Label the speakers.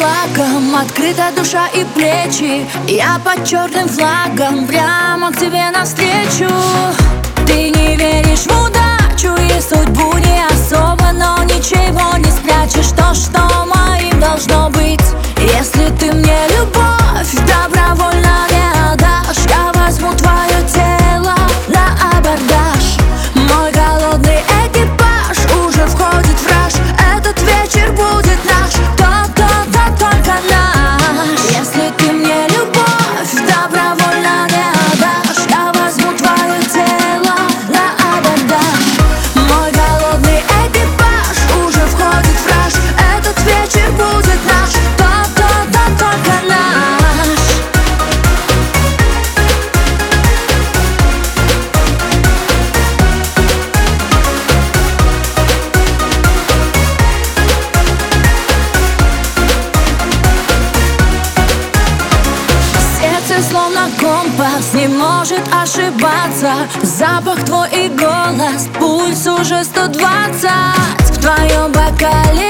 Speaker 1: лаком Открыта душа и плечи. Я под черным флагом. Прямо к тебе навстречу. Ты не веришь в удачу? нас не может ошибаться. Запах твой и голос, пульс уже 120 В твоем бокале